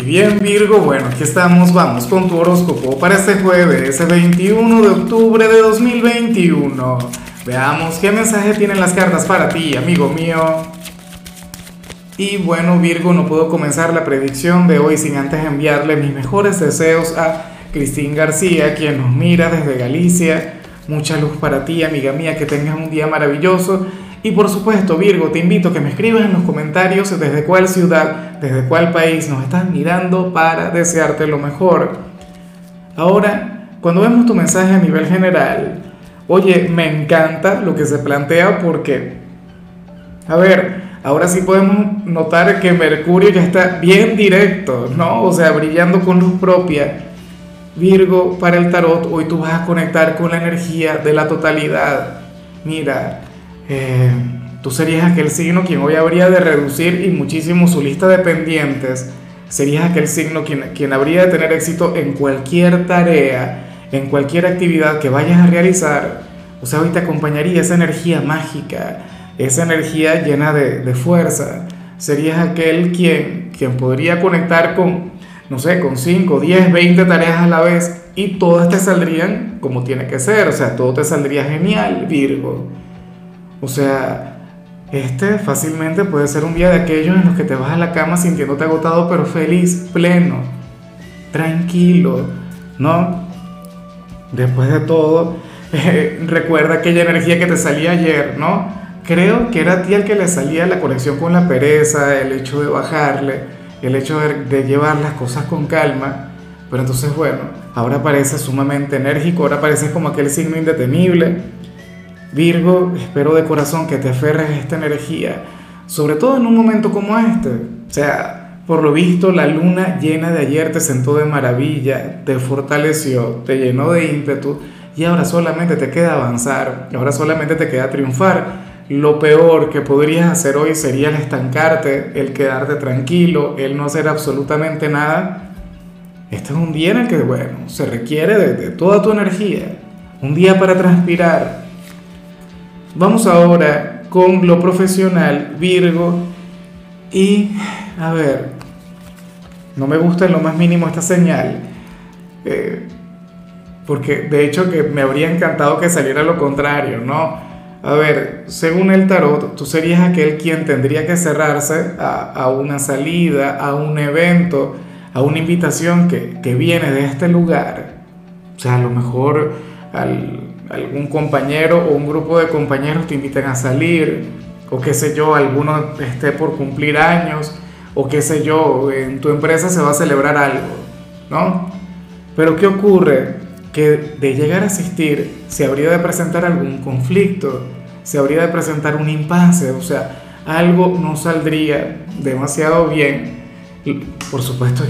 Y bien Virgo, bueno, aquí estamos, vamos con tu horóscopo para este jueves, 21 de octubre de 2021. Veamos qué mensaje tienen las cartas para ti, amigo mío. Y bueno Virgo, no puedo comenzar la predicción de hoy sin antes enviarle mis mejores deseos a Cristín García, quien nos mira desde Galicia. Mucha luz para ti, amiga mía, que tengas un día maravilloso y por supuesto, Virgo, te invito a que me escribas en los comentarios desde cuál ciudad, desde cuál país nos estás mirando para desearte lo mejor. Ahora, cuando vemos tu mensaje a nivel general, oye, me encanta lo que se plantea porque, a ver, ahora sí podemos notar que Mercurio ya está bien directo, ¿no? O sea, brillando con luz propia. Virgo, para el tarot, hoy tú vas a conectar con la energía de la totalidad. Mira, eh, tú serías aquel signo quien hoy habría de reducir y muchísimo su lista de pendientes. Serías aquel signo quien, quien habría de tener éxito en cualquier tarea, en cualquier actividad que vayas a realizar. O sea, hoy te acompañaría esa energía mágica, esa energía llena de, de fuerza. Serías aquel quien, quien podría conectar con, no sé, con 5, 10, 20 tareas a la vez y todas te saldrían como tiene que ser. O sea, todo te saldría genial, Virgo. O sea, este fácilmente puede ser un día de aquellos en los que te vas a la cama sintiéndote agotado, pero feliz, pleno, tranquilo, ¿no? Después de todo, recuerda aquella energía que te salía ayer, ¿no? Creo que era a ti el que le salía la conexión con la pereza, el hecho de bajarle, el hecho de, llevar las cosas con calma. Pero entonces, bueno, ahora parece sumamente enérgico, ahora parece como aquel signo indetenible Virgo, espero de corazón que te aferres esta energía, sobre todo en un momento como este. O sea, por lo visto, la luna llena de ayer te sentó de maravilla, te fortaleció, te llenó de ímpetu y ahora solamente te queda avanzar, ahora solamente te queda triunfar. Lo peor que podrías hacer hoy sería el estancarte, el quedarte tranquilo, el no hacer absolutamente nada. Este es un día en el que, bueno, se requiere de toda tu energía. Un día para transpirar, Vamos ahora con lo profesional, Virgo. Y, a ver, no me gusta en lo más mínimo esta señal. Eh, porque de hecho que me habría encantado que saliera lo contrario, ¿no? A ver, según el tarot, tú serías aquel quien tendría que cerrarse a, a una salida, a un evento, a una invitación que, que viene de este lugar. O sea, a lo mejor al, algún compañero o un grupo de compañeros te invitan a salir, o qué sé yo, alguno esté por cumplir años, o qué sé yo, en tu empresa se va a celebrar algo, ¿no? Pero ¿qué ocurre? Que de llegar a asistir se habría de presentar algún conflicto, se habría de presentar un impasse, o sea, algo no saldría demasiado bien. Y por supuesto,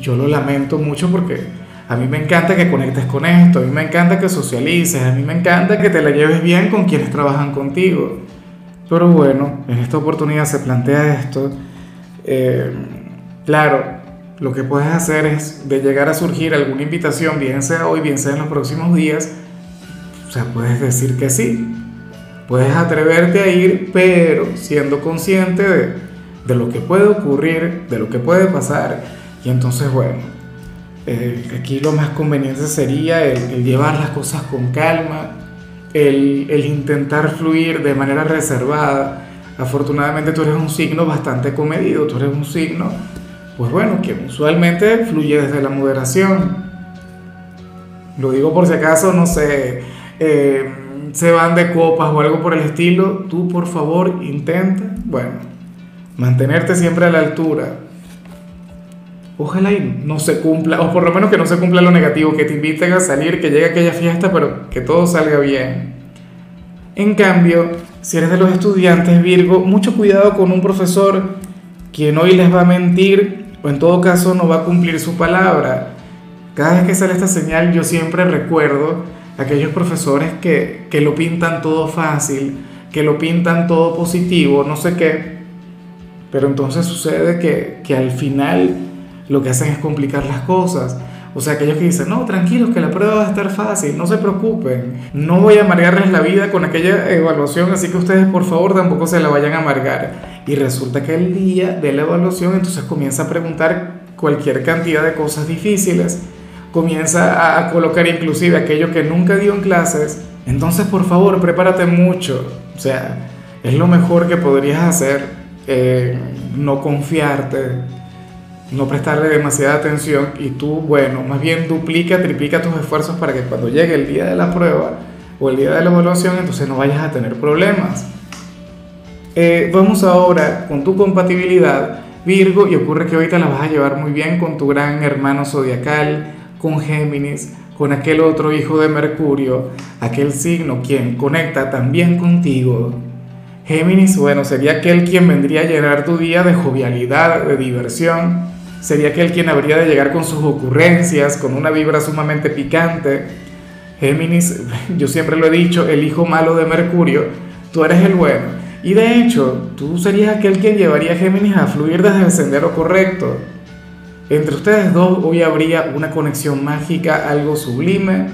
yo lo lamento mucho porque a mí me encanta que conectes con esto, a mí me encanta que socialices, a mí me encanta que te la lleves bien con quienes trabajan contigo. Pero bueno, en esta oportunidad se plantea esto. Eh, claro, lo que puedes hacer es de llegar a surgir alguna invitación, bien sea hoy, bien sea en los próximos días, o sea, puedes decir que sí. Puedes atreverte a ir, pero siendo consciente de, de lo que puede ocurrir, de lo que puede pasar. Y entonces, bueno, eh, aquí lo más conveniente sería el, llevar las cosas con calma, el, el, intentar fluir de manera reservada. Afortunadamente tú eres un signo bastante comedido, tú eres un signo, pues bueno, que usualmente fluye desde la moderación. Lo digo por si acaso, no sé, eh, se van de copas o algo por el estilo, tú por favor intenta, bueno, mantenerte siempre a la altura, ojalá y no se cumpla, o por lo menos que no se cumpla lo negativo, que te inviten a salir, que llegue aquella fiesta, pero que todo salga bien. En cambio, si eres de los estudiantes Virgo, mucho cuidado con un profesor quien hoy les va a mentir o en todo caso no va a cumplir su palabra. Cada vez que sale esta señal yo siempre recuerdo aquellos profesores que, que lo pintan todo fácil, que lo pintan todo positivo, no sé qué, pero entonces sucede que, que al final lo que hacen es complicar las cosas. O sea, aquellos que dicen, no, tranquilos, que la prueba va a estar fácil, no se preocupen, no voy a amargarles la vida con aquella evaluación, así que ustedes por favor tampoco se la vayan a amargar. Y resulta que el día de la evaluación entonces comienza a preguntar cualquier cantidad de cosas difíciles, comienza a colocar inclusive aquello que nunca dio en clases, entonces por favor prepárate mucho, o sea, es lo mejor que podrías hacer, eh, no confiarte, no prestarle demasiada atención y tú, bueno, más bien duplica, triplica tus esfuerzos para que cuando llegue el día de la prueba o el día de la evaluación, entonces no vayas a tener problemas. Eh, vamos ahora con tu compatibilidad, Virgo, y ocurre que ahorita la vas a llevar muy bien con tu gran hermano zodiacal, con Géminis, con aquel otro hijo de Mercurio, aquel signo quien conecta también contigo. Géminis, bueno, sería aquel quien vendría a llenar tu día de jovialidad, de diversión, sería aquel quien habría de llegar con sus ocurrencias, con una vibra sumamente picante. Géminis, yo siempre lo he dicho, el hijo malo de Mercurio, tú eres el bueno. Y de hecho, tú serías aquel quien llevaría a Géminis a fluir desde el sendero correcto. Entre ustedes dos hoy habría una conexión mágica, algo sublime.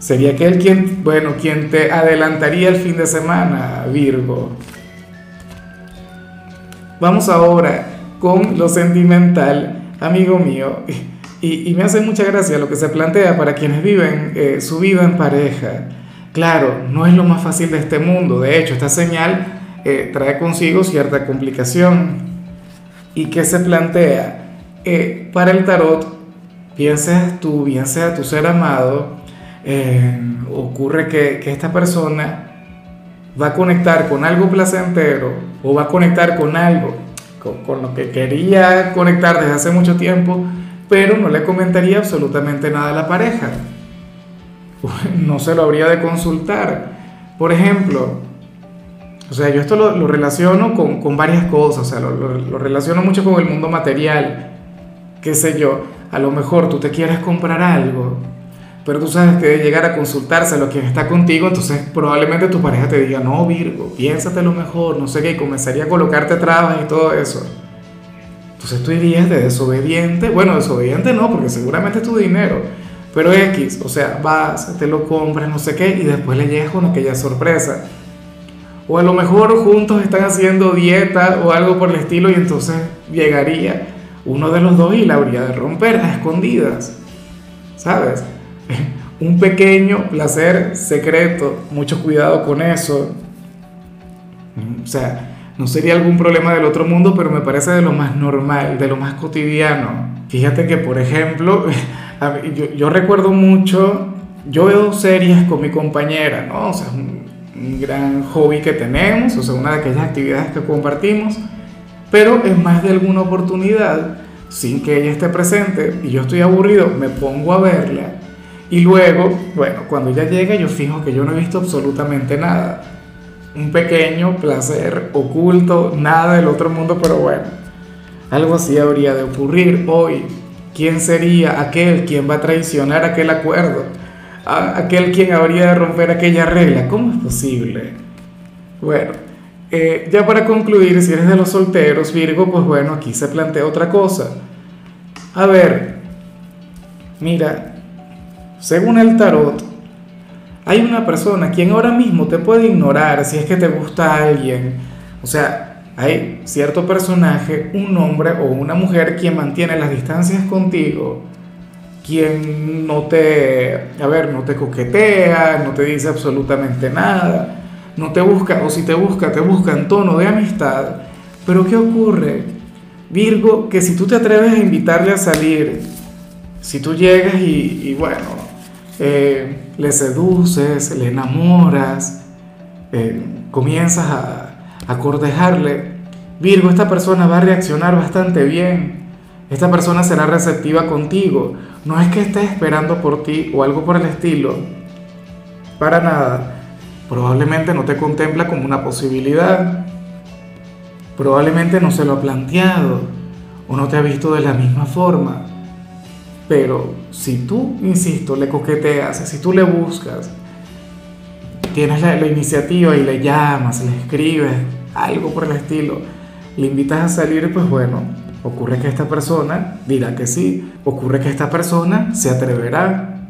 Sería aquel quien, bueno, quien te adelantaría el fin de semana, Virgo. Vamos ahora con lo sentimental, amigo mío. Y, me hace mucha gracia lo que se plantea para quienes viven eh, su vida en pareja. Claro, no es lo más fácil de este mundo. De hecho, esta señal eh, trae consigo cierta complicación. ¿Y qué se plantea? Eh, para el tarot, pienses tú, bien sea tu ser amado, eh, ocurre que, esta persona va a conectar con algo placentero o va a conectar con algo con, lo que quería conectar desde hace mucho tiempo, pero no le comentaría absolutamente nada a la pareja. no se lo habría de consultar. Por ejemplo, o sea, yo esto lo, relaciono con, con, varias cosas, o sea, lo, lo, relaciono mucho con el mundo material. Qué sé yo, a lo mejor tú te quieres comprar algo, pero tú sabes que de llegar a consultárselo a quien está contigo, entonces probablemente tu pareja te diga, no, Virgo, lo mejor, no sé qué, y comenzaría a colocarte trabas y todo eso. Entonces tú irías de desobediente, bueno, desobediente no, porque seguramente es tu dinero pero X, o sea, vas, te lo compras, no sé qué, y después le llegas con aquella sorpresa. O a lo mejor juntos están haciendo dieta o algo por el estilo y entonces llegaría uno de los dos y la habría de romper a escondidas. ¿Sabes? Un pequeño placer secreto, mucho cuidado con eso. O sea, no sería algún problema del otro mundo, pero me parece de lo más normal, de lo más cotidiano. Fíjate que, por ejemplo, yo, recuerdo mucho, yo veo series con mi compañera, ¿no? O sea, un, un gran hobby que tenemos, o sea, una de aquellas actividades que compartimos, pero en más de alguna oportunidad, sin que ella esté presente y yo estoy aburrido, me pongo a verla y luego, bueno, cuando ella llega yo fijo que yo no he visto absolutamente nada. Un pequeño placer oculto, nada del otro mundo, pero bueno, algo así habría de ocurrir hoy ¿Quién sería aquel quien va a traicionar aquel acuerdo? Aquel quien habría de romper aquella regla. ¿Cómo es posible? Bueno, eh, ya para concluir, si eres de los solteros, Virgo, pues bueno, aquí se plantea otra cosa. A ver, mira, según el tarot, hay una persona quien ahora mismo te puede ignorar si es que te gusta alguien. O sea, hay cierto personaje, un hombre o una mujer quien mantiene las distancias contigo, quien no te, a ver, no te coquetea, no te dice absolutamente nada, no te busca, o si te busca, te busca en tono de amistad. Pero ¿qué ocurre? Virgo, que si tú te atreves a invitarle a salir, si tú llegas y, bueno, eh, le seduces, le enamoras, eh, comienzas a, a Virgo, esta persona va a reaccionar bastante bien. Esta persona será receptiva contigo. No es que esté esperando por ti o algo por el estilo. Para nada. Probablemente no te contempla como una posibilidad. Probablemente no se lo ha planteado o no te ha visto de la misma forma. Pero si tú, insisto, le coqueteas, si tú le buscas, tienes la, iniciativa y le llamas, le escribes, algo por el estilo, le invitas a salir, pues bueno, ocurre que esta persona dirá que sí, ocurre que esta persona se atreverá,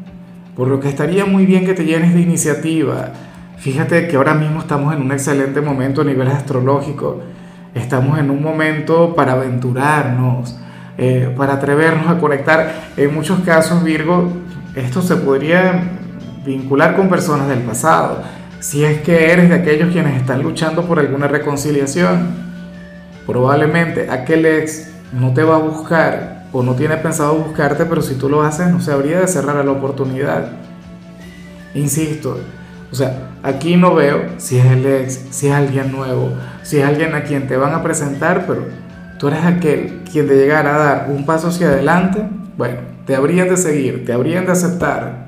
por lo que estaría muy bien que te llenes de iniciativa. Fíjate que ahora mismo estamos en un excelente momento a nivel astrológico, estamos en un momento para aventurarnos, eh, para atrevernos a conectar. En muchos casos, Virgo, esto se podría vincular con personas del pasado. Si es que eres de aquellos quienes están luchando por alguna reconciliación, probablemente aquel ex no te va a buscar o no tiene pensado buscarte, pero si tú lo haces no se habría de cerrar a la oportunidad. Insisto, o sea, aquí no veo si es el ex, si es alguien nuevo, si es alguien a quien te van a presentar, pero tú eres aquel quien de llegar a dar un paso hacia adelante, bueno, te habrían de seguir, te habrían de aceptar.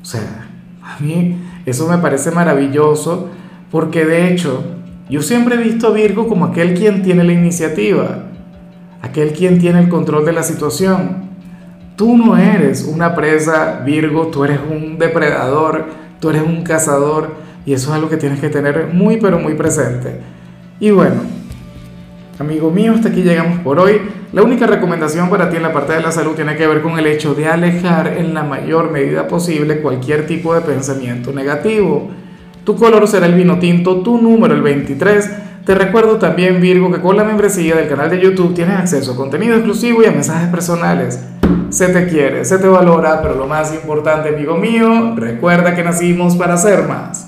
O sea, a mí eso me parece maravilloso porque de hecho yo siempre he visto a Virgo como aquel quien tiene la iniciativa, aquel quien tiene el control de la situación. Tú no eres una presa, Virgo, tú eres un depredador, tú eres un cazador y eso es algo que tienes que tener muy pero muy presente. Y bueno, amigo mío, hasta aquí llegamos por hoy. La única recomendación para ti en la parte de la salud tiene que ver con el hecho de alejar en la mayor medida posible cualquier tipo de pensamiento negativo. Tu color será el vino tinto, tu número el 23. Te recuerdo también, Virgo, que con la membresía del canal de YouTube tienes acceso a contenido exclusivo y a mensajes personales. Se te quiere, se te valora, pero lo más importante, amigo mío, recuerda que nacimos para ser más.